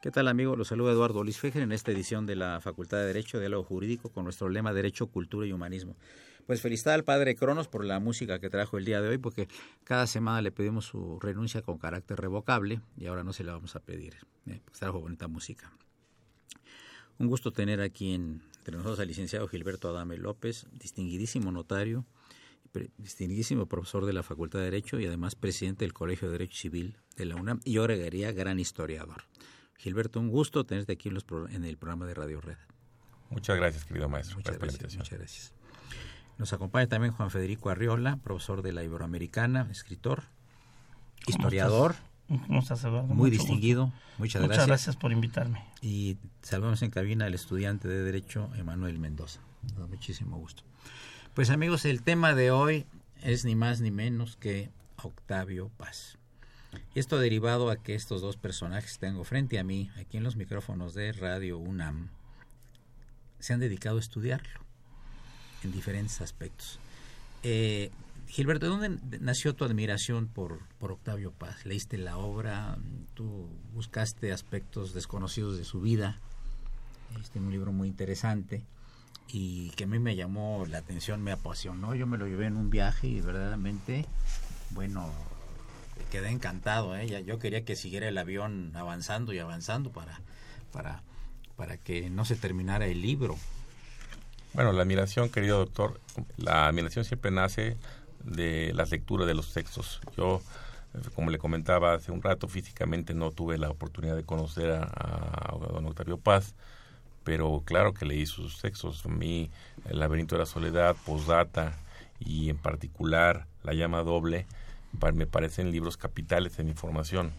¿Qué tal amigos? Los saluda Eduardo Luis Fejer en esta edición de la Facultad de Derecho, Diálogo Jurídico, con nuestro lema Derecho, Cultura y Humanismo. Pues felicidad al padre Cronos por la música que trajo el día de hoy, porque cada semana le pedimos su renuncia con carácter revocable y ahora no se la vamos a pedir, ¿eh? trajo bonita música. Un gusto tener aquí en, entre nosotros al licenciado Gilberto Adame López, distinguidísimo notario, distinguidísimo profesor de la Facultad de Derecho y además presidente del Colegio de Derecho Civil de la UNAM y yo agregaría gran historiador. Gilberto, un gusto tenerte aquí en, el programa de Radio Red. Muchas gracias, querido maestro. Muchas gracias, muchas gracias. Nos acompaña también Juan Federico Arriola, profesor de la Iberoamericana, escritor, historiador. ¿Cómo estás, Eduardo? Muy distinguido. Muchas, gracias. Muchas gracias por invitarme. Y salvamos en cabina al estudiante de Derecho, Emanuel Mendoza. muchísimo gusto. Pues amigos, el tema de hoy es ni más ni menos que Octavio Paz. Y esto derivado a que estos dos personajes tengo frente a mí, aquí en los micrófonos de Radio UNAM, se han dedicado a estudiarlo en diferentes aspectos. Eh, Gilberto, ¿de dónde nació tu admiración por, por Octavio Paz? ¿Leíste la obra? ¿Tú buscaste aspectos desconocidos de su vida? Este un libro muy interesante y que a mí me llamó la atención, me apasionó. Yo me lo llevé en un viaje y verdaderamente, bueno, quedé encantado. ¿eh? yo quería que siguiera el avión avanzando y avanzando para, para, para que no se terminara el libro. Bueno, la admiración, querido doctor, la admiración siempre nace de las lecturas de los textos. Yo, como le comentaba hace un rato, físicamente no tuve la oportunidad de conocer a, don Octavio Paz, pero claro que leí sus textos. A mí, El laberinto de la soledad, Postdata y en particular La llama doble, me parecen libros capitales en información.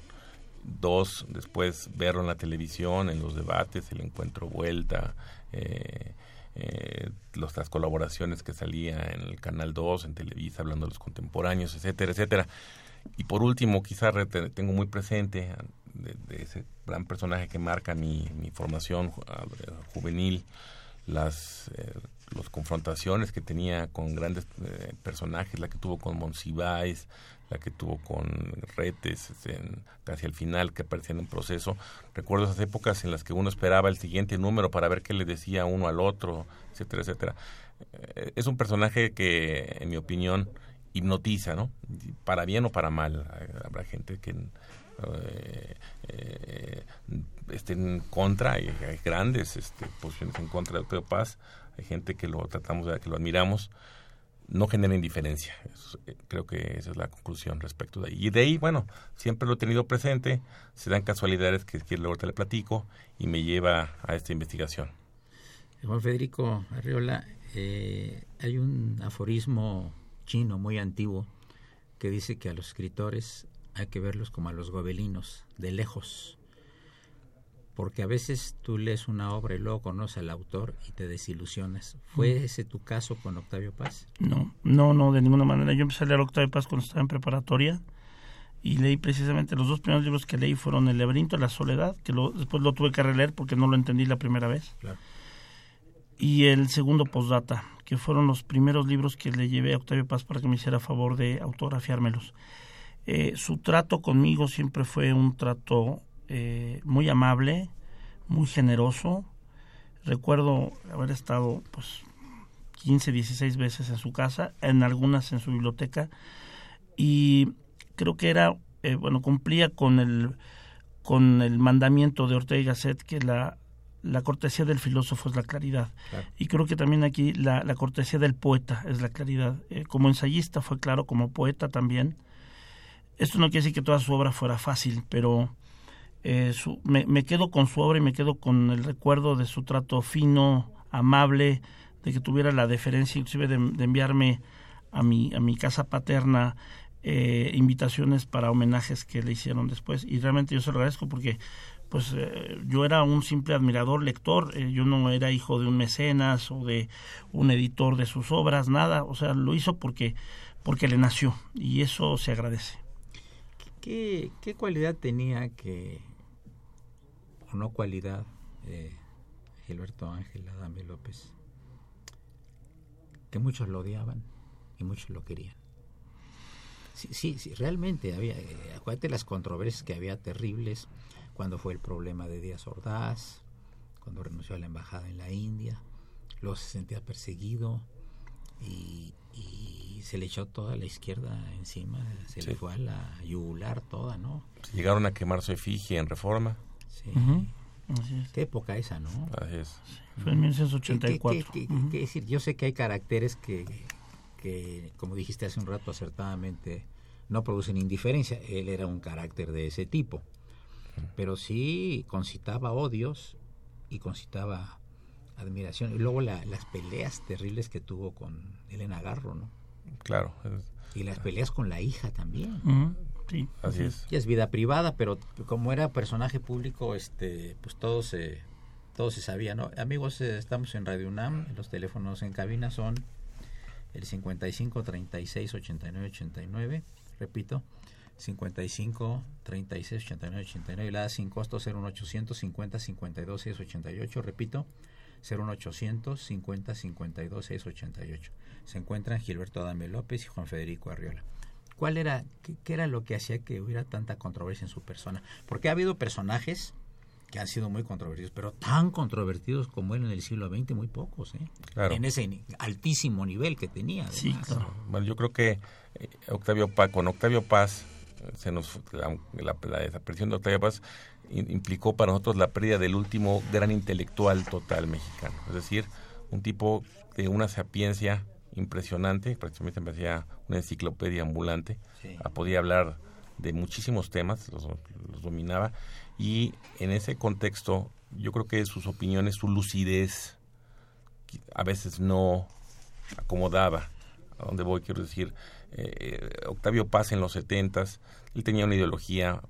Dos, después verlo en la televisión, en los debates, el encuentro vuelta, eh, eh, las colaboraciones que salía en el Canal 2, en Televisa, hablando de los contemporáneos, etcétera, etcétera. Y por último, quizás tengo muy presente de, ese gran personaje que marca mi, mi formación juvenil, las, las confrontaciones que tenía con grandes personajes, la que tuvo con Monsiváis, la que tuvo con Retes en, casi al final, que aparecía en un proceso. Recuerdo esas épocas en las que uno esperaba el siguiente número para ver qué le decía uno al otro, etcétera, etcétera. Eh, es un personaje que, en mi opinión, hipnotiza, ¿no? Para bien o para mal. Habrá gente que eh, eh, esté en contra, hay grandes este, posiciones en contra de Alfredo Paz, hay gente que lo tratamos de que lo admiramos, no genera indiferencia. Eh, creo que esa es la conclusión respecto de ahí. Y de ahí, bueno, siempre lo he tenido presente, se dan casualidades que, que luego te le platico y me lleva a esta investigación. Juan Federico Arriola, eh, hay un aforismo chino muy antiguo que dice que a los escritores hay que verlos como a los gobelinos, de lejos porque a veces tú lees una obra y luego conoces al autor y te desilusionas. ¿Fue ese tu caso con Octavio Paz? No, no, no, de ninguna manera. Yo empecé a leer Octavio Paz cuando estaba en preparatoria y leí precisamente los dos primeros libros que leí fueron El laberinto de la soledad, que después lo tuve que releer porque no lo entendí la primera vez. Y el segundo Postdata, que fueron los primeros libros que le llevé a Octavio Paz para que me hiciera favor de autografiármelos. Eh, su trato conmigo siempre fue un trato eh, muy amable, muy generoso. Recuerdo haber estado pues 15, 16 veces en su casa, en algunas en su biblioteca y creo que era eh, bueno, cumplía con el con el mandamiento de Ortega y Gasset que la la cortesía del filósofo es la claridad. Y creo que también aquí la, la cortesía del poeta es la claridad. Eh, como ensayista fue claro, como poeta también. Esto no quiere decir que toda su obra fuera fácil, pero eh, me, quedo con su obra y me quedo con el recuerdo de su trato fino, amable, de que tuviera la deferencia inclusive de, enviarme a mi, a mi casa paterna eh, invitaciones para homenajes que le hicieron después. Y realmente yo se lo agradezco porque pues eh, yo era un simple admirador lector yo no era hijo de un mecenas o de un editor de sus obras nada o sea lo hizo porque porque le nació y eso se agradece. Qué, qué cualidad tenía que o no cualidad de Gilberto Ángel Adame López, que muchos lo odiaban y muchos lo querían. Sí, sí, realmente había, eh, acuérdate las controversias que había terribles cuando fue el problema de Díaz Ordaz, cuando renunció a la embajada en la India, luego se sentía perseguido y, se le echó toda la izquierda encima, se le fue a la yugular toda, ¿no? Llegaron a quemar su efigie en reforma. Sí. Qué época esa, ¿no? Así es. Fue en 1984. ¿Qué, decir? Yo sé que hay caracteres que, que, como dijiste hace un rato acertadamente, no producen indiferencia. Él era un carácter de ese tipo. Pero sí concitaba odios y concitaba admiración. Y luego las peleas terribles que tuvo con Elena Garro, ¿no? Claro. Y las peleas con la hija también. Sí. Así es. Y es vida privada, pero como era personaje público, este, pues todo se, todo se sabía, ¿no? Amigos, eh, estamos en Radio UNAM, los teléfonos en cabina son el 55 36 89 89, repito, 55 36 89 89 la sin costo 01800 50 52 688, repito, 01800 50 52 688. Se encuentran Gilberto Adame López y Juan Federico Arriola. ¿Cuál era, qué, era lo que hacía que hubiera tanta controversia en su persona? Porque ha habido personajes que han sido muy controvertidos, pero tan controvertidos como él en el siglo XX, muy pocos, ¿eh? En ese altísimo nivel que tenía. Sí, Bueno, yo creo que eh, Octavio Paz, con Octavio Paz, se nos, la, la, desaparición de Octavio Paz implicó para nosotros la pérdida del último gran intelectual total mexicano. Es decir, un tipo de una sapiencia impresionante, prácticamente me hacía una enciclopedia ambulante, ah, podía hablar de muchísimos temas, los, dominaba, y en ese contexto yo creo que sus opiniones, su lucidez, a veces no acomodaba. A dónde voy, quiero decir, eh, Octavio Paz en los setentas, él tenía una ideología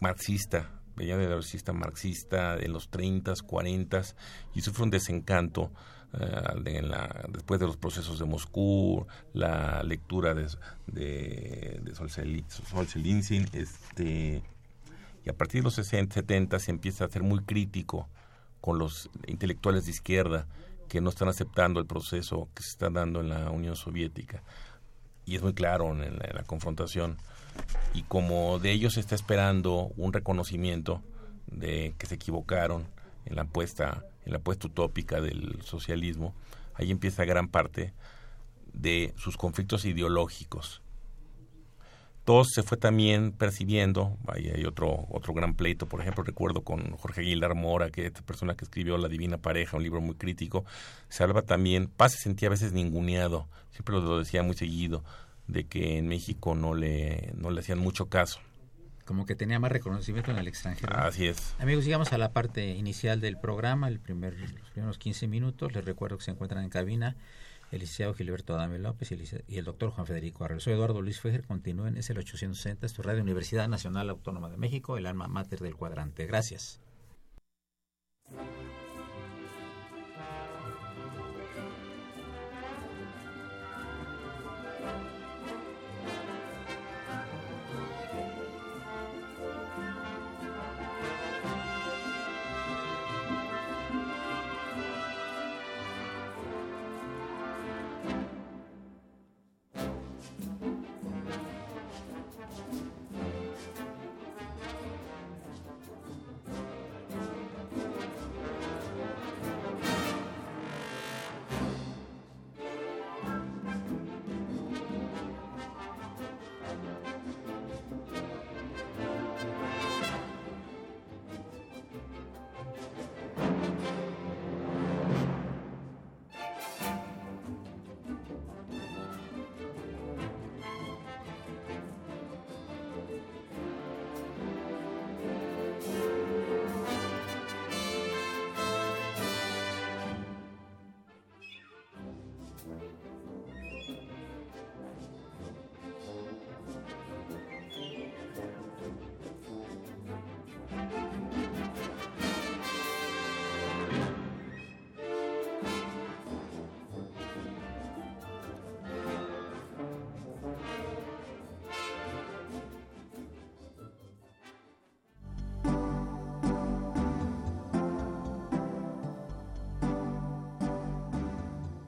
marxista, venía de marxista marxista de los 30, 40 y sufre un desencanto eh, la, después de los procesos de Moscú, la lectura de, de, de Solzhenitsyn, este, Y a partir de los 60, 70 se empieza a ser muy crítico con los intelectuales de izquierda que no están aceptando el proceso que se está dando en la Unión Soviética. Y es muy claro en la, confrontación. Y como de ellos se está esperando un reconocimiento de que se equivocaron en la apuesta, en la apuesta utópica del socialismo, ahí empieza gran parte de sus conflictos ideológicos todo se fue también percibiendo, hay otro, otro gran pleito, por ejemplo, recuerdo con Jorge Aguilar Mora, que esta persona que escribió La Divina Pareja, un libro muy crítico, se hablaba también, Paz se sentía a veces ninguneado, siempre lo decía muy seguido, de que en México no le, no le hacían mucho caso. Como que tenía más reconocimiento en el extranjero. Así es. Amigos, llegamos a la parte inicial del programa, el primer, los primeros 15 minutos. Les recuerdo que se encuentran en cabina el licenciado Gilberto Adame López y el, doctor Juan Federico Arrel. Soy Eduardo Luis Fejer, continúen, es el 860, es tu radio Universidad Nacional Autónoma de México, el alma mater del cuadrante. Gracias.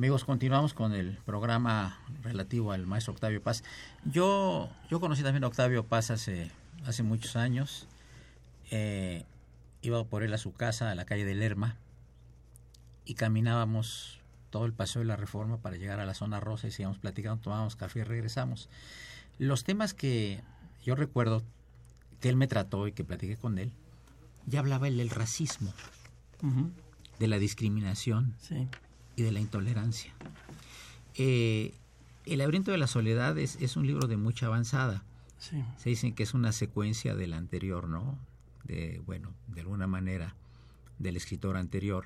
Amigos, continuamos con el programa relativo al maestro Octavio Paz. Yo, yo conocí también a Octavio Paz hace, hace muchos años. Eh, iba por él a su casa, a la calle de Lerma, y caminábamos todo el paseo de la Reforma para llegar a la zona rosa y seguíamos platicando, tomábamos café y regresamos. Los temas que yo recuerdo que él me trató y que platiqué con él, ya hablaba él del racismo, de la discriminación. Sí y de la intolerancia. Eh, el laberinto de la soledad es, un libro de mucha avanzada. Se dicen que es una secuencia del anterior, ¿no? De, bueno, de alguna manera, del escritor anterior.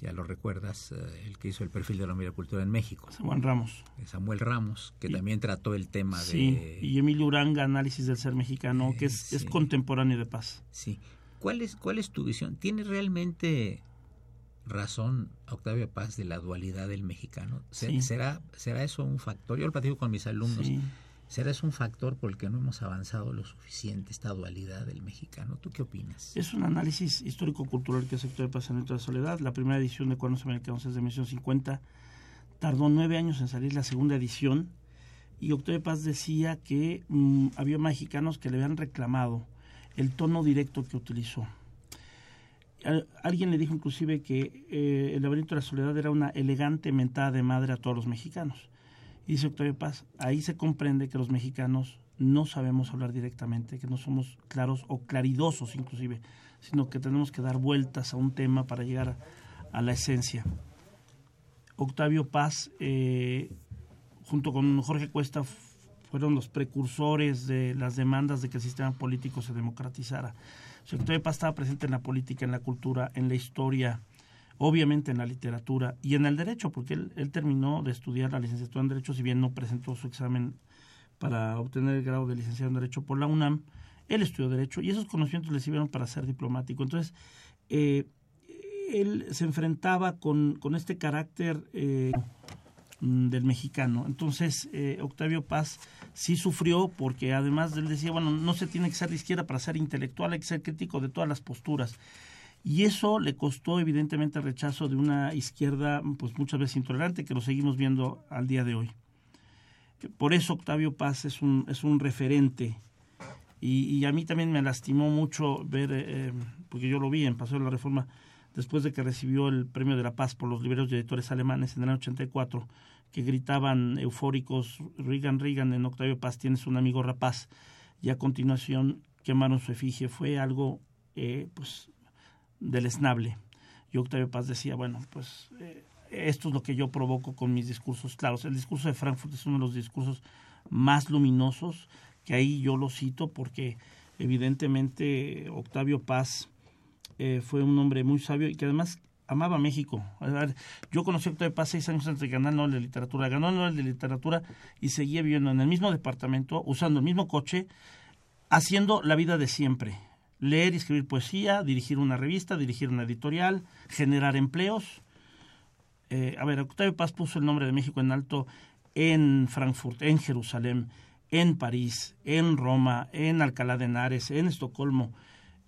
Ya lo recuerdas, eh, el que hizo el perfil de la cultura en México. Samuel Ramos. Samuel Ramos, que también trató el tema sí, y Emilio Uranga, Análisis del Ser Mexicano, que es, es contemporáneo de paz. Sí. ¿Cuál es, ¿Cuál es tu visión? ¿Tiene realmente razón Octavio Paz de la dualidad del mexicano? ¿Será, ¿Será eso un factor? Yo lo platico con mis alumnos. ¿Será eso un factor por el que no hemos avanzado lo suficiente, esta dualidad del mexicano? ¿Tú qué opinas? Es un análisis histórico-cultural que hace Octavio Paz en de Soledad. La primera edición de Cuernos Americanos es de 1950. Tardó nueve años en salir la segunda edición. Y Octavio Paz decía que mm, había mexicanos que le habían reclamado el tono directo que utilizó alguien le dijo inclusive que eh, el laberinto de la soledad era una elegante mentada de madre a todos los mexicanos. Y dice Octavio Paz, ahí se comprende que los mexicanos no sabemos hablar directamente, que no somos claros o claridosos inclusive, sino que tenemos que dar vueltas a un tema para llegar a, la esencia. Octavio Paz, eh, junto con Jorge Cuesta, fueron los precursores de las demandas de que el sistema político se democratizara. Octavio Paz estaba presente en la política, en la cultura, en la historia, obviamente en la literatura y en el derecho, porque él, él terminó de estudiar la licenciatura en Derecho, si bien no presentó su examen para obtener el grado de licenciado en Derecho por la UNAM, él estudió Derecho y esos conocimientos le sirvieron para ser diplomático. Entonces, eh, él se enfrentaba con, con este carácter eh, del mexicano. Entonces, eh, Octavio Paz sí sufrió porque además él decía, bueno, no se tiene que ser de izquierda para ser intelectual, hay que ser crítico de todas las posturas. Y eso le costó evidentemente el rechazo de una izquierda pues muchas veces intolerante que lo seguimos viendo al día de hoy. Por eso Octavio Paz es un, es un referente. Y, a mí también me lastimó mucho ver, eh, porque yo lo vi en Paseo de la Reforma, después de que recibió el Premio de la Paz por los libreros y editores alemanes en el año 84, que gritaban eufóricos, Reagan, Reagan, en Octavio Paz tienes un amigo rapaz, y a continuación quemaron su efigie. Fue algo, eh, pues, deleznable. Y Octavio Paz decía, bueno, pues eh, esto es lo que yo provoco con mis discursos claros. El discurso de Frankfurt es uno de los discursos más luminosos, que ahí yo lo cito porque evidentemente Octavio Paz eh, fue un hombre muy sabio y que además amaba México. yo conocí a Octavio Paz seis años antes de ganar el Nobel de Literatura. Ganó el Nobel de Literatura y seguía viviendo en el mismo departamento, usando el mismo coche, haciendo la vida de siempre leer y escribir poesía, dirigir una revista, dirigir una editorial, generar empleos. Eh, a ver, Octavio Paz puso el nombre de México en alto en Frankfurt, en Jerusalén, en París, en Roma, en Alcalá de Henares, en Estocolmo,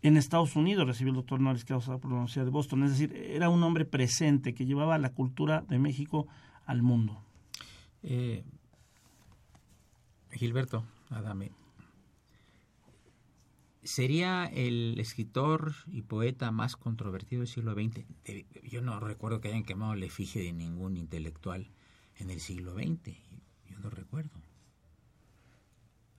en Estados Unidos recibió el doctor Norris Causa por la Universidad de Boston. Es decir, era un hombre presente que llevaba la cultura de México al mundo. Eh, Gilberto Adame, sería el escritor y poeta más controvertido del siglo XX. Yo no recuerdo que hayan quemado la efigie de ningún intelectual en el siglo XX. Yo no recuerdo.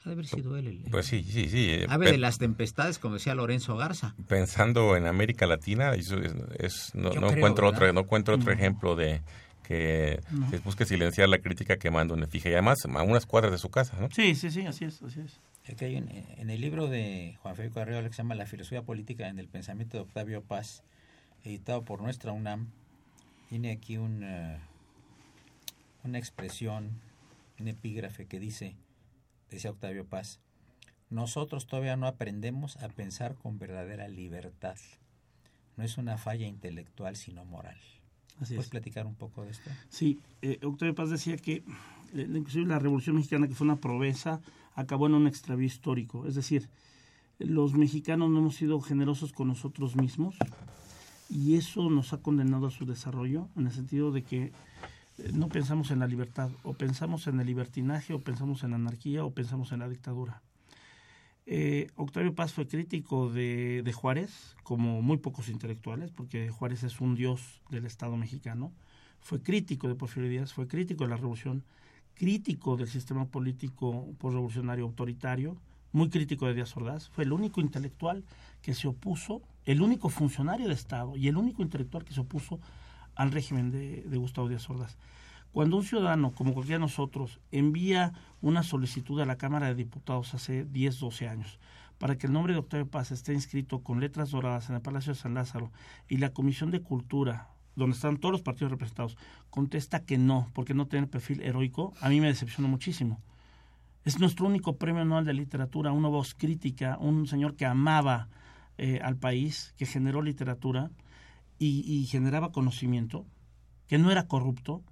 Ha de haber sido él el... Pues sí, sí, sí. Eh, Ave de las tempestades, como decía Lorenzo Garza. Pensando en América Latina, es, no, encuentro otro, no encuentro otro ejemplo de que se busque silenciar la crítica quemando una efigie. Y además a unas cuadras de su casa, ¿no? Sí, sí, sí, así es, así es. en, el libro de Juan Federico Arreola que se llama La filosofía política en el pensamiento de Octavio Paz, editado por nuestra UNAM, tiene aquí un, eh, una expresión, un epígrafe que dice, decía Octavio Paz, nosotros todavía no aprendemos a pensar con verdadera libertad. No es una falla intelectual, sino moral. ¿Puedes platicar un poco de esto? Sí, eh, Octavio Paz decía que eh, inclusive la Revolución Mexicana, que fue una proveza, acabó en un extravío histórico. Es decir, los mexicanos no hemos sido generosos con nosotros mismos y eso nos ha condenado a su desarrollo, en el sentido de que no pensamos en la libertad, o pensamos en el libertinaje, o pensamos en la anarquía, o pensamos en la dictadura. Eh, Octavio Paz fue crítico de, de, Juárez, como muy pocos intelectuales, porque Juárez es un dios del Estado mexicano. Fue crítico de Porfirio Díaz, fue crítico de la revolución, crítico del sistema político revolucionario autoritario, muy crítico de Díaz Ordaz. Fue el único intelectual que se opuso, el único funcionario de Estado y el único intelectual que se opuso al régimen de, Gustavo Díaz Ordaz. Cuando un ciudadano, como cualquiera de nosotros, envía una solicitud a la Cámara de Diputados hace 10, 12 años para que el nombre de Octavio Paz esté inscrito con letras doradas en el Palacio de San Lázaro y la Comisión de Cultura, donde están todos los partidos representados, contesta que no, porque no tiene perfil heroico, a mí me decepciona muchísimo. Es nuestro único premio anual de literatura, una voz crítica, un señor que amaba eh, al país, que generó literatura y, y generaba conocimiento, que no era corrupto,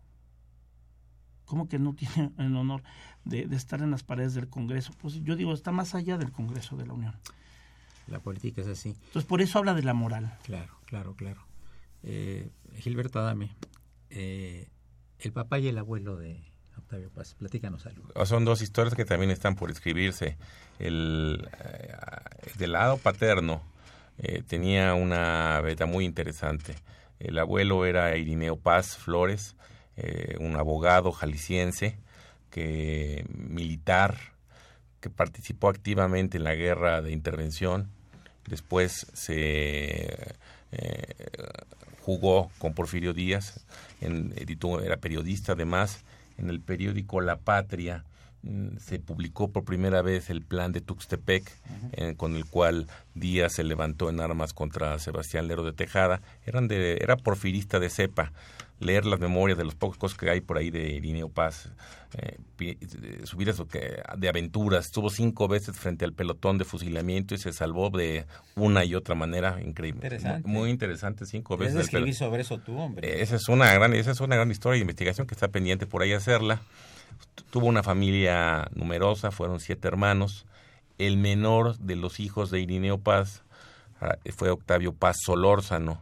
¿Cómo que no tiene el honor de, estar en las paredes del Congreso? Pues yo digo, está más allá del Congreso de la Unión. La política es así. Entonces, por eso habla de la moral. Claro, claro, claro. Eh, Gilberto Adame, eh, el papá y el abuelo de Octavio Paz, platícanos algo. Son dos historias que también están por escribirse. El, eh, del lado paterno eh, tenía una beta muy interesante. El abuelo era Irineo Paz Flores, eh, un abogado jalisciense que militar que participó activamente en la guerra de intervención después se eh, jugó con Porfirio Díaz editó, era periodista además en el periódico La Patria se publicó por primera vez el plan de Tuxtepec, eh, con el cual Díaz se levantó en armas contra Sebastián Lero de Tejada. Eran de, era porfirista de cepa. Leer las memorias de los pocos cosas que hay por ahí de Irineo Paz, eh, subir eso que, de aventuras. Estuvo cinco veces frente al pelotón de fusilamiento y se salvó de una y otra manera increíble. Muy, interesante, cinco veces. escribir sobre eso tú, hombre. Esa es una gran, esa es una gran historia de investigación que está pendiente por ahí hacerla. Tuvo una familia numerosa, fueron siete hermanos. El menor de los hijos de Irineo Paz ah, fue Octavio Paz Solórzano,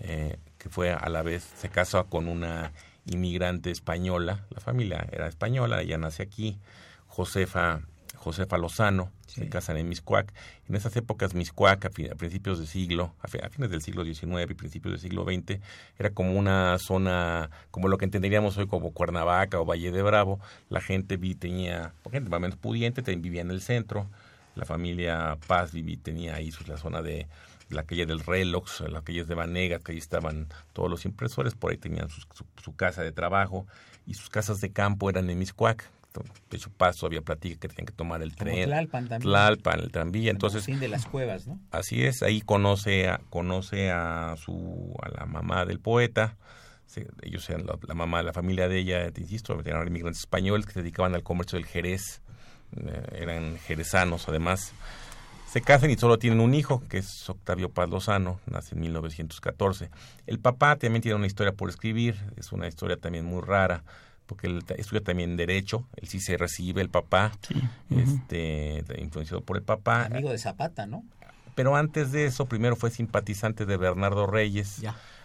eh, que fue a la vez, se casó con una inmigrante española, la familia era española, ella nace aquí, Josefa Josefa Lozano, se casan en Miscuac. En esas épocas Miscuac, a, principios del siglo, a, fines del siglo XIX y principios del siglo XX, era como una zona, como lo que entenderíamos hoy como Cuernavaca o Valle de Bravo. La gente vi, tenía, gente más o menos pudiente, vivía en el centro. La familia Paz viví, tenía ahí la zona de la calle del Relox, las calles de Vanegas, que ahí estaban todos los impresores, por ahí tenían su, su casa de trabajo y sus casas de campo eran en Miscuac, de hecho paso había platica que tenían que tomar el tren. Tlalpan también. Tlalpan, el tranvía. Entonces, fin de las cuevas, ¿no? Así es, ahí conoce a, conoce a su a la mamá del poeta. ellos eran la, mamá de la familia de ella, te insisto, eran inmigrantes españoles que se dedicaban al comercio del Jerez. Eh, eran jerezanos además. Se casan y solo tienen un hijo, que es Octavio Paz Lozano, nace en 1914. El papá también tiene una historia por escribir, es una historia también muy rara porque él estudia también Derecho, él sí se recibe, el papá, este, influenciado por el papá. Amigo de Zapata, ¿no? Pero antes de eso, primero fue simpatizante de Bernardo Reyes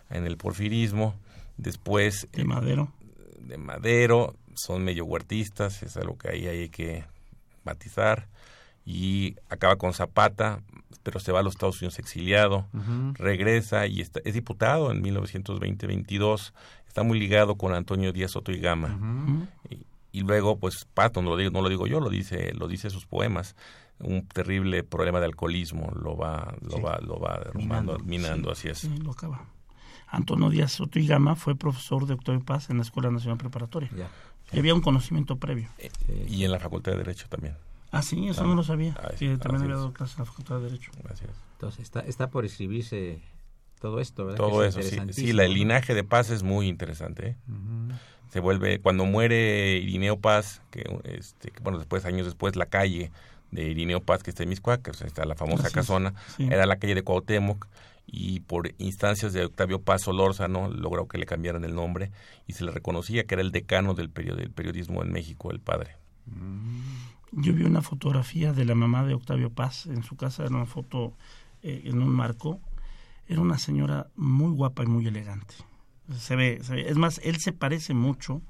en el porfirismo, después... De Madero. De Madero, son medio huertistas, es algo que ahí hay que matizar, y acaba con Zapata, pero se va a los Estados Unidos exiliado, regresa y está, es diputado en 1920-22 está muy ligado con Antonio Díaz Soto y Gama. y, luego, pues, Pato, no lo, digo, no lo digo yo, lo dice, lo dice sus poemas, un terrible problema de alcoholismo lo va, lo va, lo va derrumbando, minando, así es. lo acaba. Antonio Díaz Soto y Gama fue profesor de Octavio Paz en la Escuela Nacional Preparatoria. Y había un conocimiento previo. Eh, y en la Facultad de Derecho también. Ah, sí, eso no lo sabía. Ah, también había dado clases en la Facultad de Derecho. Entonces, está, está por escribirse todo esto, ¿verdad? Todo eso, sí. Sí, el linaje de Paz es muy interesante. ¿eh? Se vuelve, cuando muere Irineo Paz, que, este, bueno, después, años después, la calle de Irineo Paz, que está en Miscuac, que está la famosa casona, era la calle de Cuauhtémoc, y por instancias de Octavio Paz Solórzano logró que le cambiaran el nombre y se le reconocía que era el decano del, del periodismo en México, el padre. Yo vi una fotografía de la mamá de Octavio Paz en su casa, era una foto eh, en un marco, era una señora muy guapa y muy elegante. Se ve, es más, él se parece mucho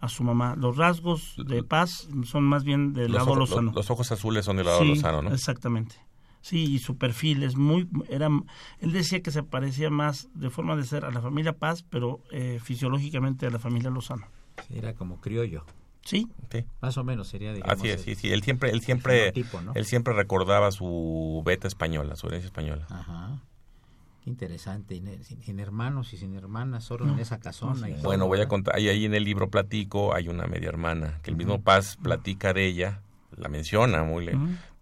a su mamá. Los rasgos de paz son más bien del lado lozano. Los, ojos azules son del lado lozano, ¿no? Exactamente. Sí, y su perfil es muy, era, él decía que se parecía más de forma de ser a la familia Paz, pero eh, fisiológicamente a la familia Lozano. era como criollo. Sí. Más o menos sería, digamos. Así es, sí, sí. Él siempre, él siempre, él siempre recordaba su beta española, su herencia española. Ajá interesante, sin, hermanos y sin hermanas, solo en esa casona. Y bueno, voy a contar, ahí, ahí en el libro platico, hay una media hermana, que el mismo Paz platica de ella, la menciona muy,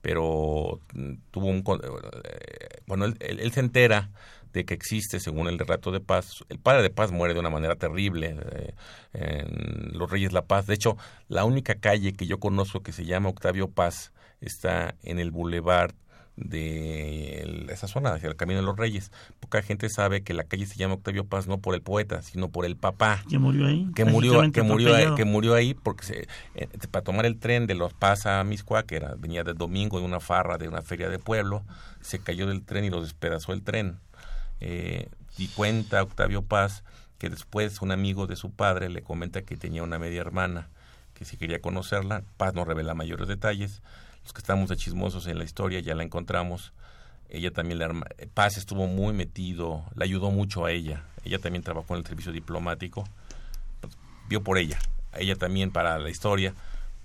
pero mm, tuvo un... Eh, bueno, él, él, se entera de que existe, según el relato de Paz, el padre de Paz muere de una manera terrible eh, en Los Reyes La Paz. De hecho, la única calle que yo conozco que se llama Octavio Paz está en el Boulevard de esa zona, hacia el Camino de los Reyes. Poca gente sabe que la calle se llama Octavio Paz no por el poeta, sino por el papá. Que murió ahí. Que murió, que murió, ahí, que murió ahí porque se, eh, para tomar el tren de los Paz a Miscua, que era, venía del domingo de una farra de una feria de pueblo, se cayó del tren y lo despedazó el tren. Eh, y cuenta Octavio Paz que después un amigo de su padre le comenta que tenía una media hermana, que si quería conocerla, Paz no revela mayores detalles, los que estamos de chismosos en la historia ya la encontramos. Ella también, la Paz estuvo muy metido, le ayudó mucho a ella. Ella también trabajó en el servicio diplomático, pues, vio por ella. ella también para la historia,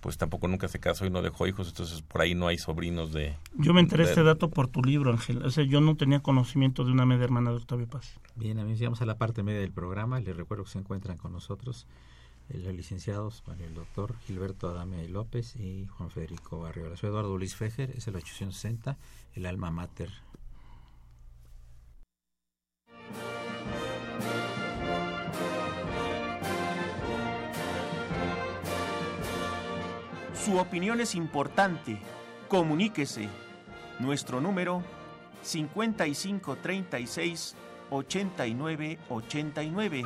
pues tampoco nunca se casó y no dejó hijos, entonces por ahí no hay sobrinos de... Yo me enteré de este dato por tu libro, Ángel. O sea, yo no tenía conocimiento de una media hermana de Octavio Paz. Bien, a mí llegamos a la parte media del programa. Les recuerdo que se encuentran con nosotros los licenciados, el doctor Gilberto Adame López y Juan Federico Barriola. Soy Eduardo Luis Fejer, es el 860, el alma mater. Su opinión es importante. Comuníquese. Nuestro número 5536 8989.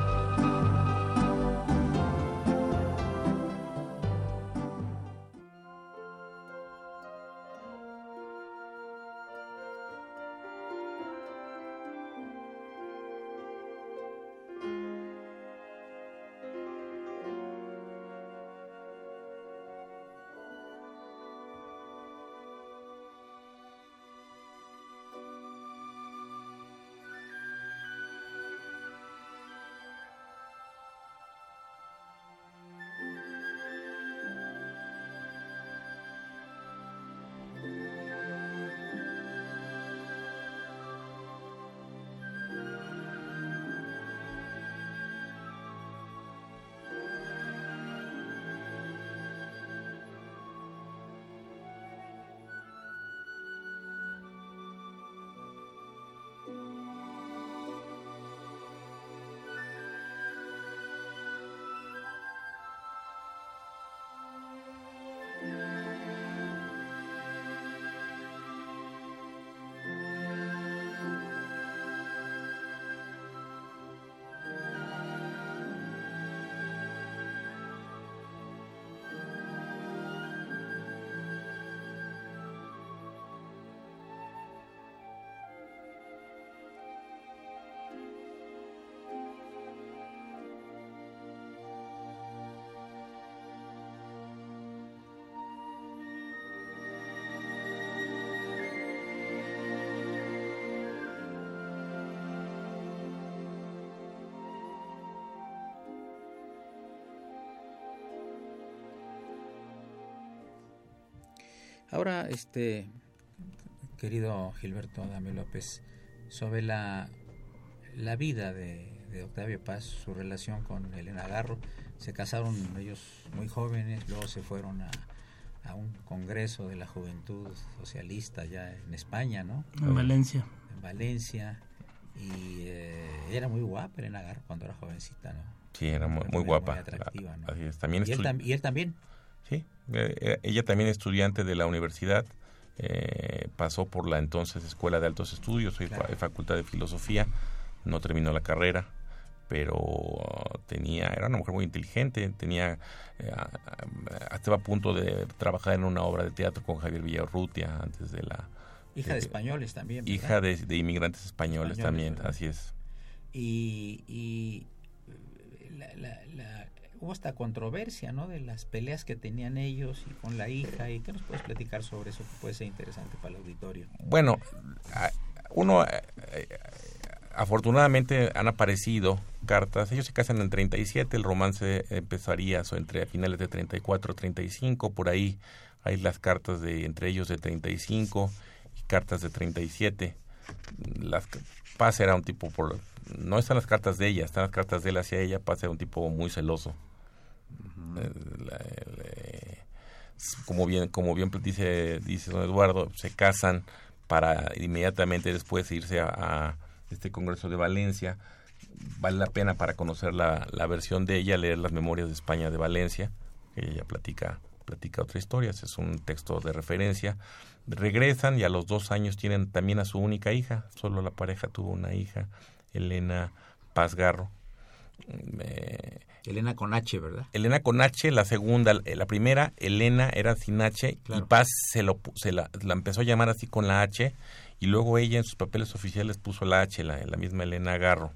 Ahora, este, querido Gilberto Adame López, sobre la, la vida de, Octavio Paz, su relación con Elena Garro. Se casaron ellos muy jóvenes, luego se fueron a, a un congreso de la juventud socialista ya en España, ¿no? En Valencia. En Valencia. Y eh, era muy guapa Elena Garro cuando era jovencita, ¿no? Sí, era muy, guapa. atractiva, ¿no? También ¿Y, él ¿Y él también? Sí, eh, eh, ella también estudiante de la universidad, eh, pasó por la entonces Escuela de Altos Estudios, soy Facultad de Filosofía, no terminó la carrera, pero tenía, era una mujer muy inteligente, tenía, estaba a punto de trabajar en una obra de teatro con Javier Villarrutia antes de la... Hija de, españoles también. Hija de, inmigrantes españoles, también, así es. Y, y la, hubo esta controversia, ¿no? De las peleas que tenían ellos y con la hija. ¿Y qué nos puedes platicar sobre eso que puede ser interesante para el auditorio? Bueno, uno, eh, eh, afortunadamente han aparecido cartas. Ellos se casan en el 37, el romance empezaría entre finales de 34 35, por ahí hay las cartas de entre ellos de 35 y cartas de 37. Las Paz era un tipo por no están las cartas de ella, están las cartas de él hacia ella, Paz era un tipo muy celoso como bien como bien dice dice don Eduardo se casan para inmediatamente después irse a, este congreso de Valencia. Vale la pena para conocer la, la, versión de ella leer las memorias de España de Valencia que ella platica platica otra historia es un texto de referencia. Regresan y a los dos años tienen también a su única hija solo la pareja tuvo una hija Elena Pazgarro Elena con H, ¿verdad? Elena con H, la segunda, eh, la primera, Elena era sin H y Paz se, lo, se la, empezó a llamar así con la H y luego ella en sus papeles oficiales puso la H, la, la misma Elena Garro.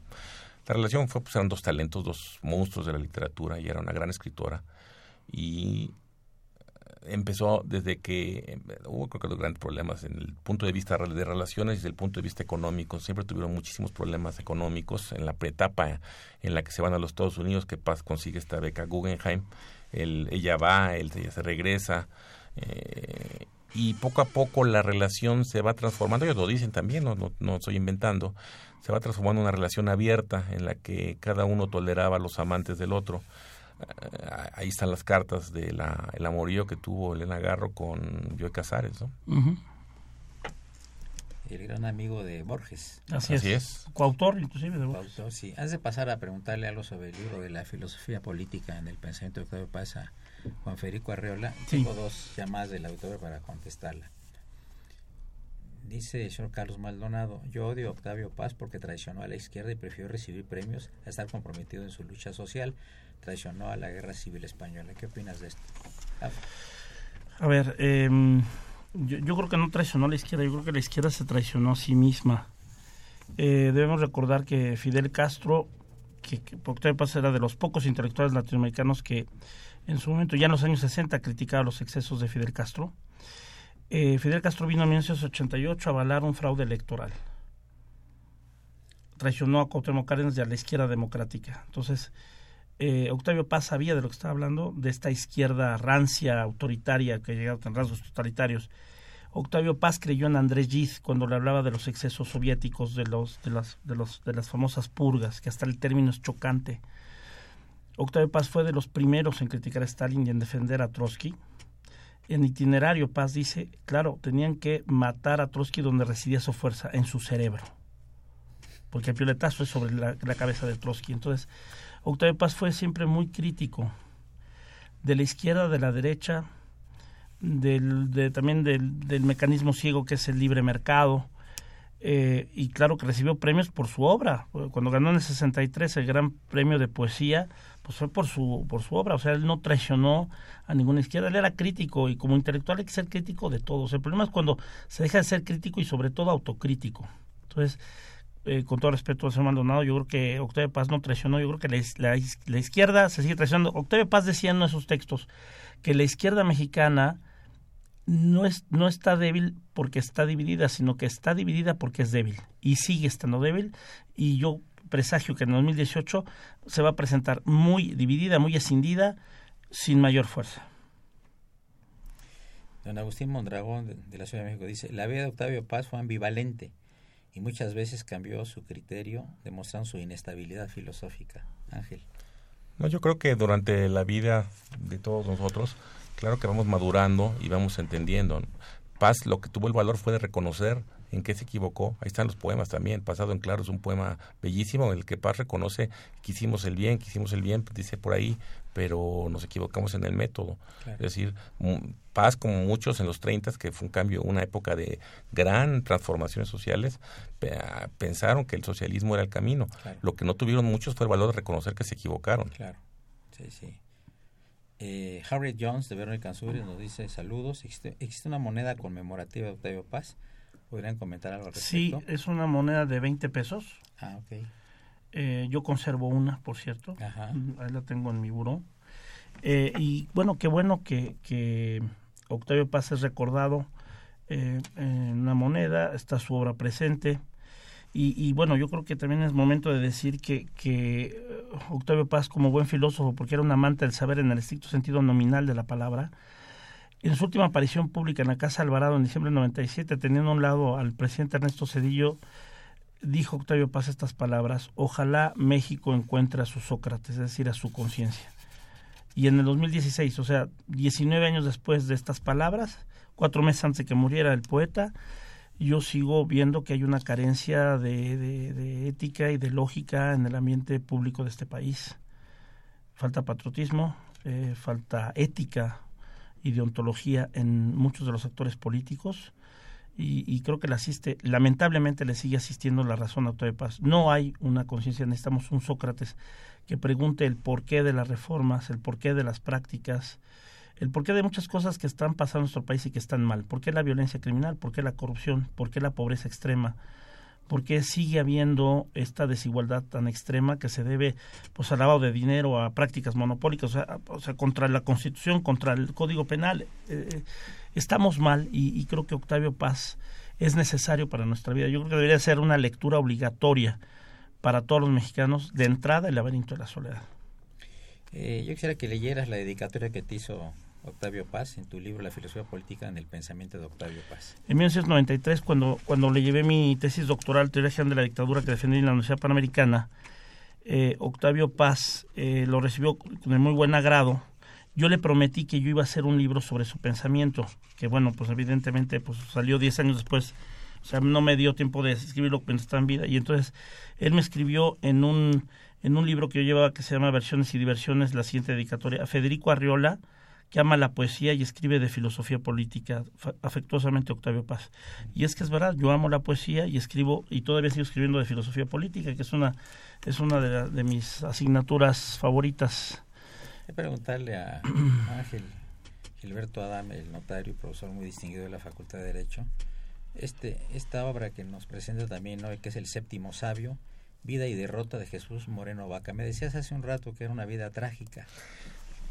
La relación fue, pues eran dos talentos, dos monstruos de la literatura y era una gran escritora. Y empezó desde que eh, hubo creo que los grandes problemas en el punto de vista de relaciones y desde el punto de vista económico. Siempre tuvieron muchísimos problemas económicos en la etapa en la que se van a los Estados Unidos, que Paz consigue esta beca Guggenheim. ella va, él, ella se regresa. Eh, y poco a poco la relación se va transformando, ellos lo dicen también, no, no, no estoy inventando, se va transformando en una relación abierta en la que cada uno toleraba a los amantes del otro. Ahí están las cartas del de el amorío que tuvo Elena Garro con Joe Casares, ¿no? El gran amigo de Borges. Así, es. Coautor, inclusive, de Borges. Coautor, sí. Antes de pasar a preguntarle algo sobre el libro de la filosofía política en el pensamiento de Octavio Paz a Juan Federico Arreola, tengo dos llamadas del autor para contestarla. Dice el señor Carlos Maldonado, yo odio a Octavio Paz porque traicionó a la izquierda y prefirió recibir premios a estar comprometido en su lucha social traicionó a la guerra civil española. ¿Qué opinas de esto? A ver, em, yo, creo que no traicionó a la izquierda, yo creo que la izquierda se traicionó a sí misma. Eh, debemos recordar que Fidel Castro, que, que Octavio Paz era de los pocos intelectuales latinoamericanos que en su momento, ya en los años 60, criticaba los excesos de Fidel Castro. Eh, Fidel Castro vino en 1988 a avalar un fraude electoral. Traicionó a Cuauhtémoc Cárdenas y a la izquierda democrática. Entonces, eh, Octavio Paz sabía de lo que estaba hablando, de esta izquierda rancia, autoritaria, que llegado con rasgos totalitarios. Octavio Paz creyó en Andrés Gide cuando le hablaba de los excesos soviéticos, de, las, de, los, de las famosas purgas, que hasta el término es chocante. Octavio Paz fue de los primeros en criticar a Stalin y en defender a Trotsky. En itinerario, Paz dice, claro, tenían que matar a Trotsky donde residía su fuerza, en su cerebro. Porque el pioletazo es sobre la, cabeza de Trotsky. Entonces, Octavio Paz fue siempre muy crítico de la izquierda, de la derecha, del, de, también del, mecanismo ciego que es el libre mercado. Eh, y claro que recibió premios por su obra. Cuando ganó en el 63 el gran premio de poesía, pues fue por su, por su obra. O sea, él no traicionó a ninguna izquierda. Él era crítico y como intelectual hay que ser crítico de todos. El problema es cuando se deja de ser crítico y sobre todo autocrítico. Entonces, eh, con todo respeto al señor Maldonado, yo creo que Octavio Paz no traicionó, yo creo que la, la, izquierda se sigue traicionando. Octavio Paz decía en esos textos que la izquierda mexicana no, es, no está débil porque está dividida, sino que está dividida porque es débil y sigue estando débil y yo presagio que en 2018 se va a presentar muy dividida, muy escindida, sin mayor fuerza. Don Agustín Mondragón de la Ciudad de México dice, la vida de Octavio Paz fue ambivalente y muchas veces cambió su criterio demostrando su inestabilidad filosófica. Ángel. No, yo creo que durante la vida de todos nosotros, claro que vamos madurando y vamos entendiendo. Paz lo que tuvo el valor fue de reconocer en qué se equivocó. Ahí están los poemas también. Pasado en claro es un poema bellísimo en el que Paz reconoce que hicimos el bien, que hicimos el bien, dice por ahí, pero nos equivocamos en el método. Es decir, Paz, como muchos en los 30, que fue un cambio, una época de gran transformaciones sociales, pensaron que el socialismo era el camino. Lo que no tuvieron muchos fue el valor de reconocer que se equivocaron. Claro, sí, sí. Eh, Harriet Jones de Verónica nos dice saludos. ¿Existe, ¿Existe, una moneda conmemorativa de Octavio Paz? ¿Podrían comentar algo al respecto? Sí, es una moneda de 20 pesos. Ah, ok. Eh, yo conservo una, por cierto. Mm, ahí la tengo en mi buró. Eh, y bueno, qué bueno que, que Octavio Paz es recordado eh, en una moneda, está su obra presente. Y, y, bueno, yo creo que también es momento de decir que, que Octavio Paz, como buen filósofo, porque era un amante del saber en el estricto sentido nominal de la palabra, en su última aparición pública en la Casa Alvarado en diciembre del 97, teniendo a un lado al presidente Ernesto Cedillo, dijo Octavio Paz estas palabras, ojalá México encuentre a su Sócrates, es decir, a su conciencia. Y en el 2016, o sea, 19 años después de estas palabras, cuatro meses antes de que muriera el poeta, yo sigo viendo que hay una carencia de, ética y de lógica en el ambiente público de este país. Falta patriotismo, eh, falta ética y deontología en muchos de los actores políticos y, creo que le asiste, lamentablemente le sigue asistiendo la razón a Octavio Paz. No hay una conciencia, necesitamos un Sócrates que pregunte el porqué de las reformas, el porqué de las prácticas, el porqué de muchas cosas que están pasando en nuestro país y que están mal. ¿Por qué la violencia criminal? ¿Por qué la corrupción? ¿Por qué la pobreza extrema? Porque sigue habiendo esta desigualdad tan extrema que se debe pues al lavado de dinero, a prácticas monopólicas, o sea, contra la Constitución, contra el Código Penal. Eh, eh, estamos mal y, y, creo que Octavio Paz es necesario para nuestra vida. Yo creo que debería ser una lectura obligatoria para todos los mexicanos de entrada el laberinto de la soledad. Eh, yo quisiera que leyeras la dedicatoria que te hizo Octavio Paz en tu libro La filosofía política en el pensamiento de Octavio Paz. En 1993, cuando, cuando le llevé mi tesis doctoral, Teoría General de la Dictadura que defendí en la Universidad Panamericana, eh, Octavio Paz eh, lo recibió con muy buen agrado. Yo le prometí que yo iba a hacer un libro sobre su pensamiento, que bueno, pues evidentemente pues salió 10 años después, o sea, no me dio tiempo de escribirlo cuando estaba en vida, y entonces él me escribió en un, en un libro que yo llevaba que se llama Versiones y Diversiones, la siguiente dedicatoria, a Federico Arriola, que ama la poesía y escribe de filosofía política, afectuosamente Octavio Paz. Y es que es verdad, yo amo la poesía y escribo, y todavía sigo escribiendo de filosofía política, que es una, es una de, mis asignaturas favoritas. Voy a preguntarle a Ángel Gilberto Adam, el notario y profesor muy distinguido de la Facultad de Derecho, este, esta obra que nos presenta también hoy, que es El Séptimo Sabio, Vida y Derrota de Jesús Moreno Vaca. Me decías hace un rato que era una vida trágica.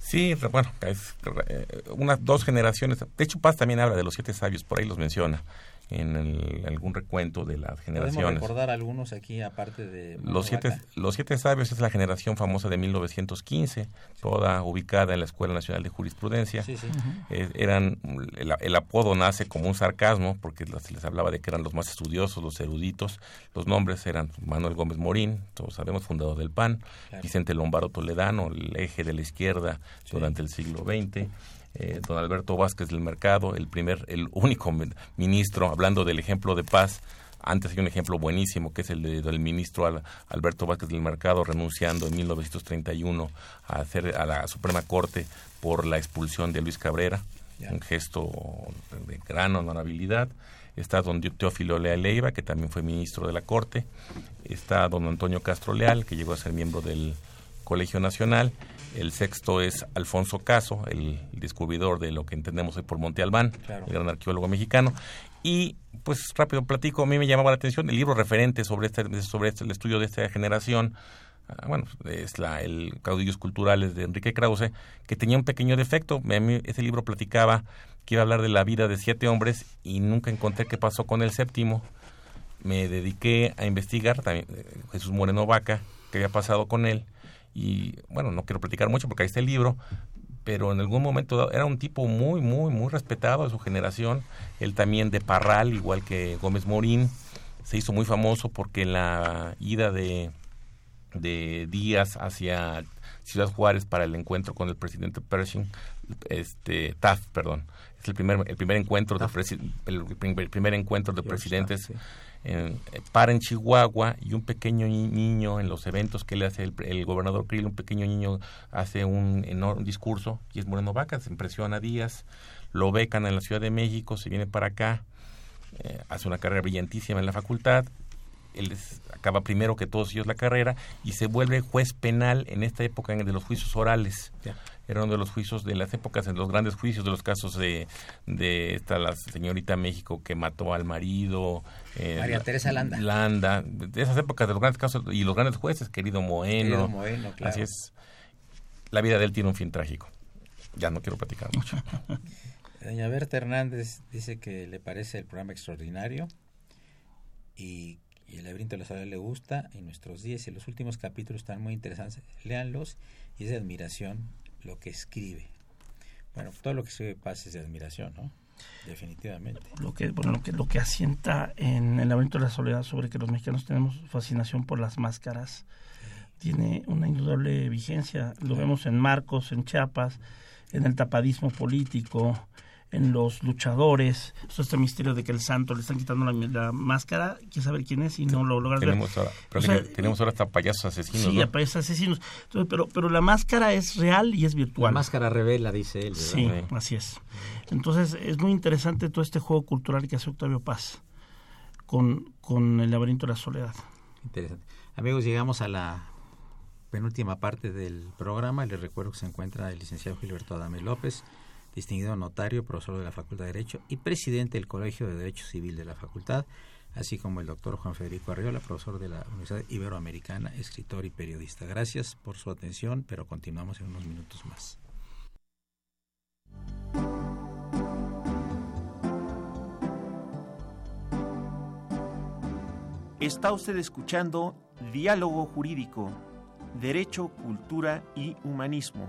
Sí, bueno, es eh, unas dos generaciones. De hecho, Paz también habla de los siete sabios, por ahí los menciona en algún recuento de las generaciones. Podemos recordar algunos aquí, aparte de... Los siete, los siete sabios es la generación famosa de 1915, toda ubicada en la Escuela Nacional de Jurisprudencia. Sí, sí. Eh, eran, el, apodo nace como un sarcasmo, porque se les hablaba de que eran los más estudiosos, los eruditos. Los nombres eran Manuel Gómez Morín, todos sabemos, fundador del PAN, Vicente Lombardo Toledano, el eje de la izquierda durante el siglo XX eh, don Alberto Vázquez del Mercado, el primer, el único ministro, hablando del ejemplo de paz, antes hay un ejemplo buenísimo que es el del ministro Alberto Vázquez del Mercado renunciando en 1931 a hacer a la Suprema Corte por la expulsión de Luis Cabrera, un gesto de gran honorabilidad. Está don Teófilo Leal Leiva, que también fue ministro de la Corte. Está don Antonio Castro Leal, que llegó a ser miembro del Colegio Nacional el sexto es Alfonso Caso, el descubridor de lo que entendemos hoy por Monte Albán, el gran arqueólogo mexicano. Y pues rápido platico, a mí me llamaba la atención el libro referente sobre este, sobre este, el estudio de esta generación. Ah, bueno, es la, el Caudillos Culturales de Enrique Krause, que tenía un pequeño defecto. ese libro platicaba que iba a hablar de la vida de siete hombres y nunca encontré qué pasó con el séptimo. Me dediqué a investigar también, eh, Jesús Moreno Vaca, qué había pasado con él y bueno, no quiero platicar mucho porque ahí está el libro, pero en algún momento era un tipo muy, muy, muy respetado de su generación, él también de Parral, igual que Gómez Morín, se hizo muy famoso porque la ida de, de Díaz hacia Ciudad Juárez para el encuentro con el presidente Pershing, este Taft, perdón, es el primer el primer encuentro de el, primer encuentro de presidentes en, para en Chihuahua y un pequeño niño en los eventos que le hace el, gobernador Krill, un pequeño niño hace un enorme discurso y es Moreno Vaca, se impresiona a Díaz, lo becan en la Ciudad de México, se viene para acá, eh, hace una carrera brillantísima en la facultad, él acaba primero que todos ellos la carrera y se vuelve juez penal en esta época de los juicios orales era uno de los juicios de las épocas, en los grandes juicios de los casos de, de esta la señorita México que mató al marido. Eh, María Teresa Landa. Landa, de esas épocas de los grandes casos y los grandes jueces, querido Moeno. Querido Moeno, claro. Así es. La vida de él tiene un fin trágico. Ya no quiero platicar mucho. Doña Berta Hernández dice que le parece el programa extraordinario y, y el laberinto de salud le gusta y nuestros días y los últimos capítulos están muy interesantes. Léanlos y es de admiración lo que escribe. Bueno, todo lo que escribe Paz es de admiración, ¿no? Definitivamente. Lo que, bueno, lo que, lo que asienta en el laberinto de la soledad sobre que los mexicanos tenemos fascinación por las máscaras tiene una indudable vigencia. Lo vemos en Marcos, en Chiapas, en el tapadismo político, en los luchadores, este misterio de que el santo le están quitando la, máscara, quiere saber quién es y no lo logra tenemos Ahora, pero tenemos ahora hasta payasos asesinos. Sí, payasos asesinos. pero, pero la máscara es real y es virtual. La máscara revela, dice él. Sí, así es. Entonces es muy interesante todo este juego cultural que hace Octavio Paz con, con el laberinto de la soledad. Interesante. Amigos, llegamos a la penúltima parte del programa. Les recuerdo que se encuentra el licenciado Gilberto Adame López distinguido notario, profesor de la Facultad de Derecho y presidente del Colegio de Derecho Civil de la Facultad. así como el doctor Juan Federico Arriola, profesor de la Universidad Iberoamericana, escritor y periodista. Gracias por su atención, pero continuamos en unos minutos más. Está usted escuchando Diálogo Jurídico, Derecho, Cultura y Humanismo.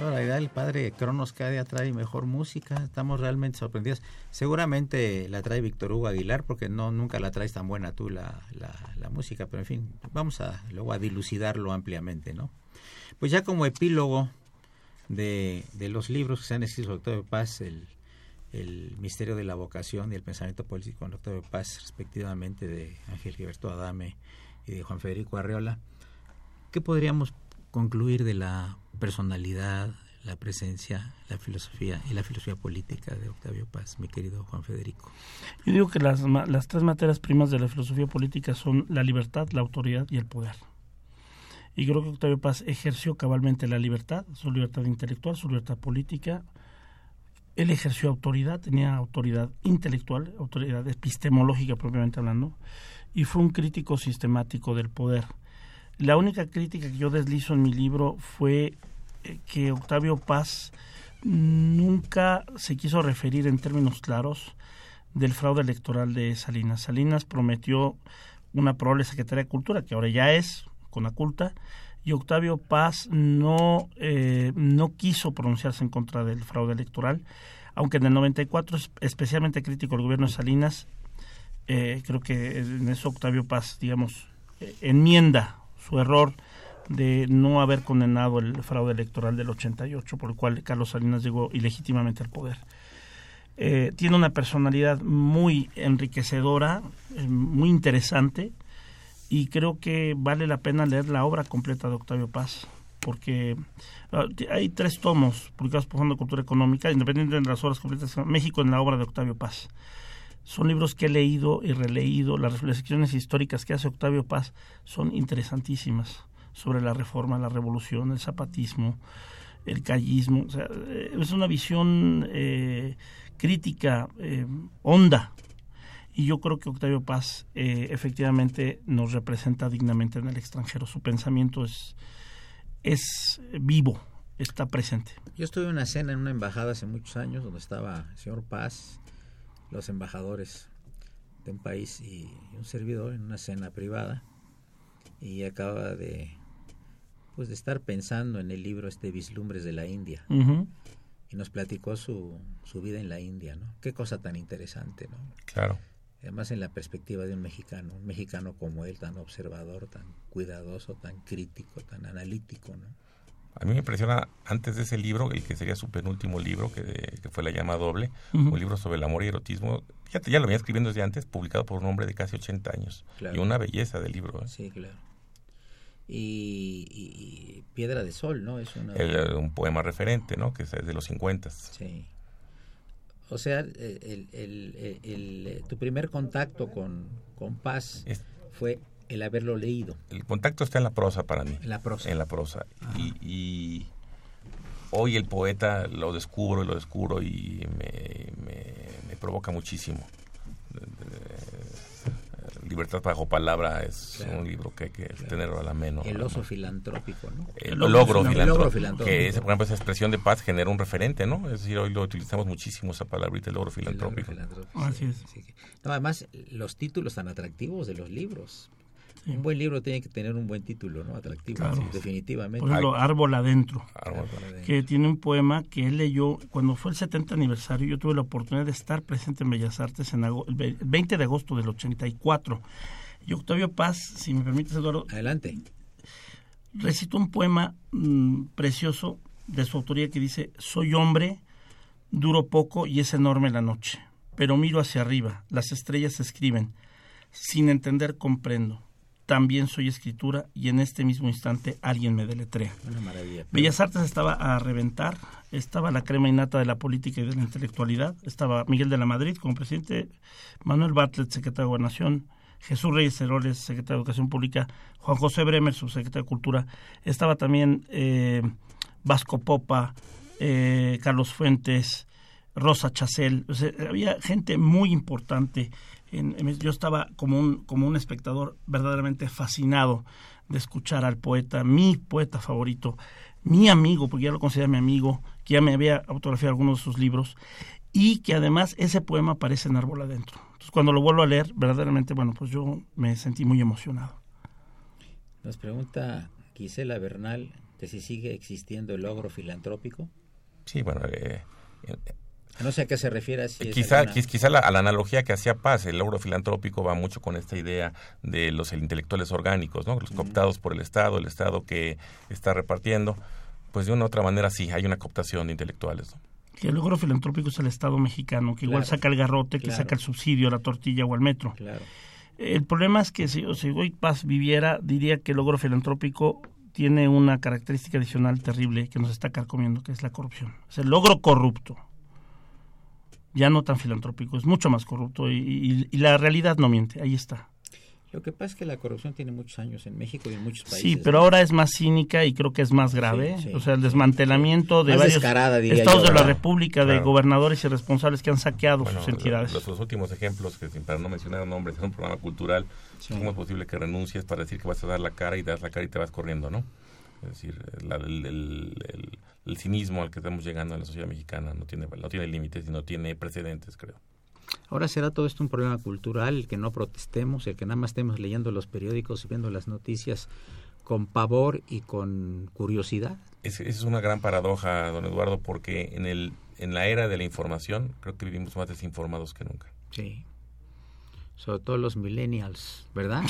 La idea del padre Cronos cada día trae mejor música, estamos realmente sorprendidos. Seguramente la trae Víctor Hugo Aguilar, porque no nunca la traes tan buena tú la, la, música, pero en fin, vamos a luego a dilucidarlo ampliamente, ¿no? Pues ya como epílogo de, de los libros que se han escrito sobre Octavio Paz, el, el misterio de la vocación y el pensamiento político de Octavio Paz, respectivamente, de Ángel Gilberto Adame y de Juan Federico Arreola, ¿qué podríamos concluir de la personalidad, la presencia, la filosofía y la filosofía política de Octavio Paz, mi querido Juan Federico? Yo digo que las, las tres materias primas de la filosofía política son la libertad, la autoridad y el poder. Y creo que Octavio Paz ejerció cabalmente la libertad, su libertad intelectual, su libertad política. Él ejerció autoridad, tenía autoridad intelectual, autoridad epistemológica propiamente hablando, y fue un crítico sistemático del poder la única crítica que yo deslizo en mi libro fue eh, que Octavio Paz nunca se quiso referir en términos claros del fraude electoral de Salinas. Salinas prometió una probable Secretaría de Cultura, que ahora ya es, con la culta, y Octavio Paz no, eh, no quiso pronunciarse en contra del fraude electoral, aunque en el 94 es especialmente crítico el gobierno de Salinas, eh, creo que en eso Octavio Paz, digamos, enmienda su error de no haber condenado el fraude electoral del 88, por el cual Carlos Salinas llegó ilegítimamente al poder. Eh, tiene una personalidad muy enriquecedora, eh, muy interesante, y creo que vale la pena leer la obra completa de Octavio Paz, porque ah, hay tres tomos publicados por Fondo Cultura Económica, independientemente de las obras completas, México en la obra de Octavio Paz. Son libros que he leído y releído. Las reflexiones históricas que hace Octavio Paz son interesantísimas sobre la reforma, la revolución, el zapatismo, el callismo. Eh, es una visión eh, crítica, eh, honda. Y yo creo que Octavio Paz efectivamente nos representa dignamente en el extranjero. Su pensamiento es, es vivo, está presente. Yo estuve en una cena en una embajada hace muchos años donde estaba el señor Paz, los embajadores de un país y un servidor en una cena privada y acaba de pues de estar pensando en el libro este Vislumbres de la India y nos platicó su, su vida en la India, ¿no? Qué cosa tan interesante, ¿no? Claro. Además en la perspectiva de un mexicano, un mexicano como él, tan observador, tan cuidadoso, tan crítico, tan analítico, ¿no? A mí me impresiona antes de ese libro, el que sería su penúltimo libro, que, que fue La llama doble, un libro sobre el amor y erotismo. Fíjate, ya lo venía escribiendo desde antes, publicado por un hombre de casi 80 años. Y una belleza de libro. ¿eh? Sí, claro. Y, Piedra de Sol, ¿no? Es un poema referente, ¿no? Que es de los 50. Sí. O sea, el, el, tu primer contacto con, con Paz fue el haberlo leído. El contacto está en la prosa para mí. En la prosa. En la prosa. Y, hoy el poeta lo descubro y lo descubro y me, me, provoca muchísimo. Libertad bajo palabra es un libro que hay que tenerlo a la mano. El oso filantrópico, ¿no? El, logro, filantrópico, Que esa, por ejemplo, esa expresión de paz genera un referente, ¿no? Es decir, hoy lo utilizamos muchísimo esa palabra, el logro filantrópico. Así es. además, los títulos tan atractivos de los libros. Un buen libro tiene que tener un buen título, ¿no? Atractivo, definitivamente. Por ejemplo, Árbol Adentro, que tiene un poema que él leyó cuando fue el 70 aniversario. Yo tuve la oportunidad de estar presente en Bellas Artes en el 20 de agosto del 84. Y Octavio Paz, si me permites, Eduardo. Adelante. Recitó un poema mm, precioso de su autoría que dice: Soy hombre, duro poco y es enorme la noche. Pero miro hacia arriba, las estrellas escriben. Sin entender, comprendo también soy escritura y en este mismo instante alguien me deletrea. Una maravilla. Bellas Artes estaba a reventar, estaba la crema innata de la política y de la intelectualidad, estaba Miguel de la Madrid como presidente, Manuel Bartlett, secretario de Gobernación, Jesús Reyes Heroles, secretario de Educación Pública, Juan José Bremer, subsecretario de Cultura, estaba también eh, Vasco Popa, eh, Carlos Fuentes, Rosa Chacel, había gente muy importante yo estaba como un, como un espectador verdaderamente fascinado de escuchar al poeta, mi poeta favorito, mi amigo, porque ya lo considera mi amigo, que ya me había autografiado algunos de sus libros, y que además ese poema aparece en Árbol Adentro. Entonces, cuando lo vuelvo a leer, verdaderamente, bueno, pues yo me sentí muy emocionado. Nos pregunta Gisela Bernal que si sigue existiendo el logro filantrópico. Sí, bueno, eh, no sé a qué se refiere. Si quizá quizá la, a la analogía que hacía Paz, el logro filantrópico va mucho con esta idea de los intelectuales orgánicos, ¿no? los cooptados por el Estado, el Estado que está repartiendo. Pues de una u otra manera sí, hay una cooptación de intelectuales. Que el logro filantrópico es el Estado mexicano, que igual saca el garrote, que saca el subsidio, la tortilla o el metro. El problema es que si, si hoy Paz viviera, diría que el logro filantrópico tiene una característica adicional terrible que nos está carcomiendo, que es la corrupción. Es el logro corrupto ya no tan filantrópico, es mucho más corrupto y, la realidad no miente, ahí está. Lo que pasa es que la corrupción tiene muchos años en México y en muchos países. Sí, pero ahora es más cínica y creo que es más grave. o sea, el desmantelamiento de varios estados de la República, de gobernadores y responsables que han saqueado sus entidades. Los, últimos ejemplos, que para no mencionar nombres, es un programa cultural. ¿Cómo es posible que renuncies para decir que vas a dar la cara y das la cara y te vas corriendo, no? Es decir, el, cinismo al que estamos llegando en la sociedad mexicana no tiene, no tiene límites y no tiene precedentes, creo. Ahora será todo esto un problema cultural, el que no protestemos, el que nada más estemos leyendo los periódicos y viendo las noticias con pavor y con curiosidad. Es, es una gran paradoja, don Eduardo, porque en, el, en la era de la información creo que vivimos más desinformados que nunca. Sí. Sobre todo los millennials, ¿verdad?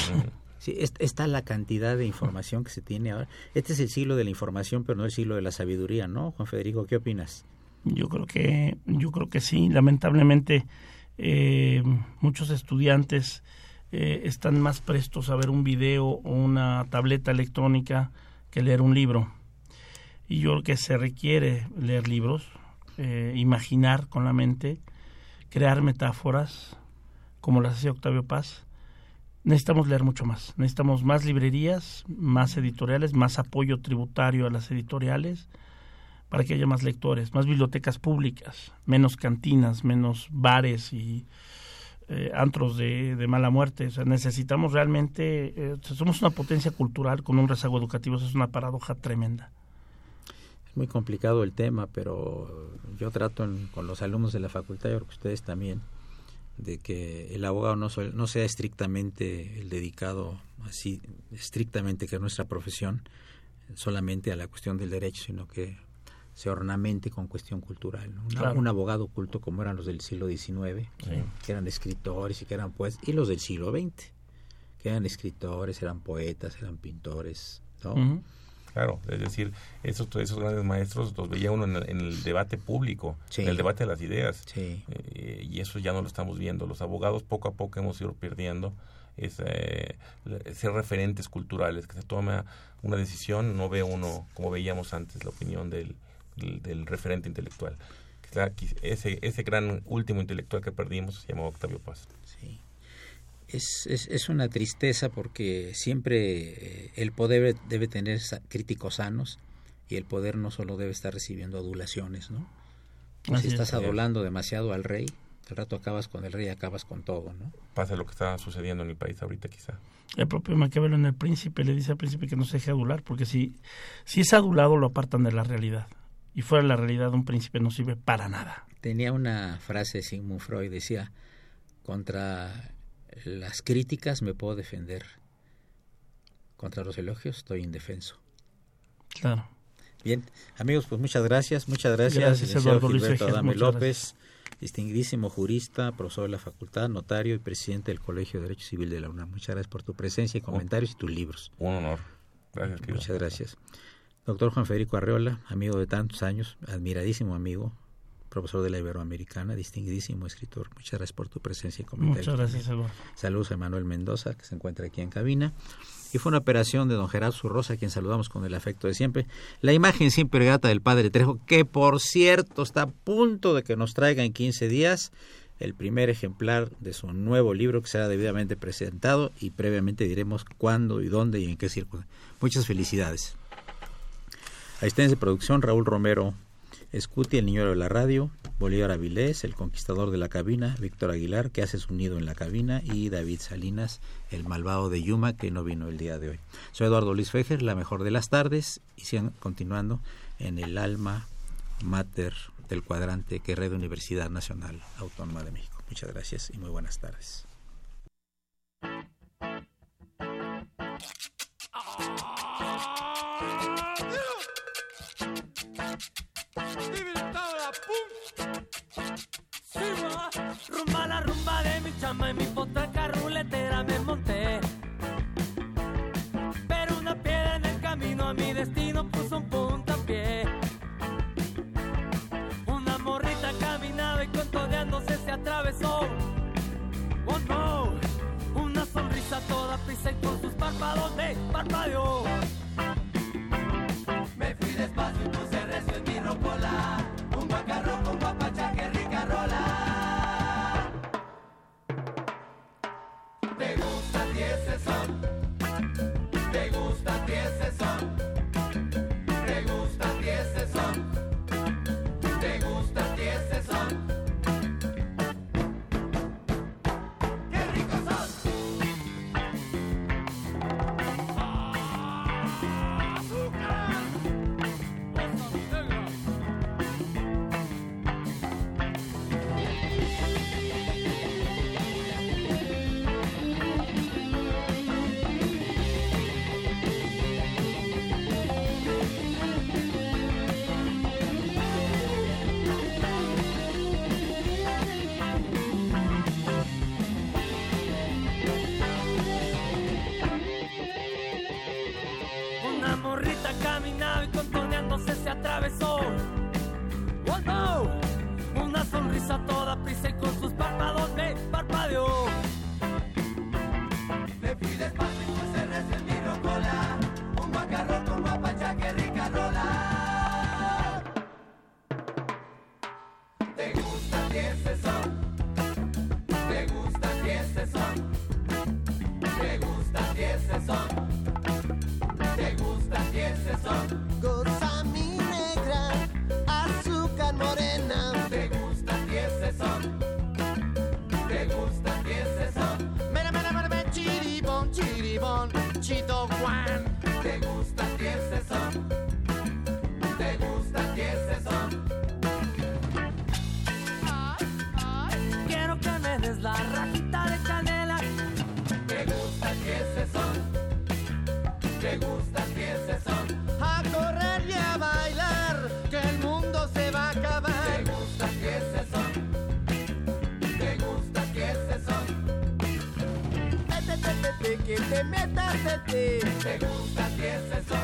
Sí, está la cantidad de información que se tiene ahora. Este es el siglo de la información, pero no el siglo de la sabiduría, ¿no? Juan Federico, ¿qué opinas? Yo creo que, yo creo que sí. Lamentablemente, eh, muchos estudiantes eh, están más prestos a ver un video o una tableta electrónica que leer un libro. Y yo creo que se requiere leer libros, eh, imaginar con la mente, crear metáforas, como las hacía Octavio Paz, necesitamos leer mucho más. Necesitamos más librerías, más editoriales, más apoyo tributario a las editoriales para que haya más lectores, más bibliotecas públicas, menos cantinas, menos bares y eh, antros de, mala muerte. O sea, necesitamos realmente, eh, somos una potencia cultural con un rezago educativo, eso es una paradoja tremenda. Es muy complicado el tema, pero yo trato con los alumnos de la facultad, yo creo que ustedes también, de que el abogado no, no sea estrictamente el dedicado así estrictamente que es nuestra profesión solamente a la cuestión del derecho sino que se ornamente con cuestión cultural un abogado culto como eran los del siglo XIX que eran escritores y que eran pues y los del siglo XX que eran escritores eran poetas eran pintores ¿no? Claro, es decir, esos, esos grandes maestros los veía uno en el, debate público, en el debate de las ideas. Eh, y eso ya no lo estamos viendo. Los abogados poco a poco hemos ido perdiendo ese, ser referentes culturales, que se toma una decisión, no ve uno, como veíamos antes, la opinión del, del, referente intelectual. Ese, ese gran último intelectual que perdimos se llamó Octavio Paz. Sí. Es, es, es, una tristeza porque siempre eh, el poder debe tener críticos sanos y el poder no solo debe estar recibiendo adulaciones, ¿no? si estás adulando demasiado al rey, al rato acabas con el rey, acabas con todo, ¿no? Pasa lo que está sucediendo en el país ahorita quizá. El propio Maquiavelo en El Príncipe le dice al príncipe que no se deje adular, porque si, si es adulado lo apartan de la realidad. Y fuera de la realidad un príncipe no sirve para nada. Tenía una frase Sigmund Freud, decía, contra las críticas me puedo defender, contra los elogios estoy indefenso. Claro. Bien, amigos, pues muchas gracias, muchas gracias, gracias Eduardo Gilberto Adame López distinguidísimo jurista, profesor de la facultad, notario y presidente del Colegio de Derecho Civil de la UNAM. Muchas gracias por tu presencia y comentarios y tus libros. Un honor. Gracias, Muchas gracias. Doctor Juan Federico Arreola, amigo de tantos años, admiradísimo amigo, profesor de la Iberoamericana, distinguidísimo escritor. Muchas gracias por tu presencia y comentarios. Muchas gracias, Eduardo. Saludos a Manuel Mendoza, que se encuentra aquí en cabina y fue una operación de don Gerardo Zurrosa, a quien saludamos con el afecto de siempre. La imagen siempre grata del padre Trejo, que por cierto está a punto de que nos traiga en 15 días el primer ejemplar de su nuevo libro que será debidamente presentado y previamente diremos cuándo y dónde y en qué circunstancias. Muchas felicidades. Asistencia de producción Raúl Romero Escuti, el niño de la radio, Bolívar Avilés, el conquistador de la cabina, Víctor Aguilar, que hace su nido en la cabina, y David Salinas, el malvado de Yuma, que no vino el día de hoy. Soy Eduardo Luis Fejer, la mejor de las tardes, y sigan continuando en el alma mater del cuadrante que red Universidad Nacional Autónoma de México. Muchas gracias y muy buenas tardes. Dude. Te metas de ti. Ese son.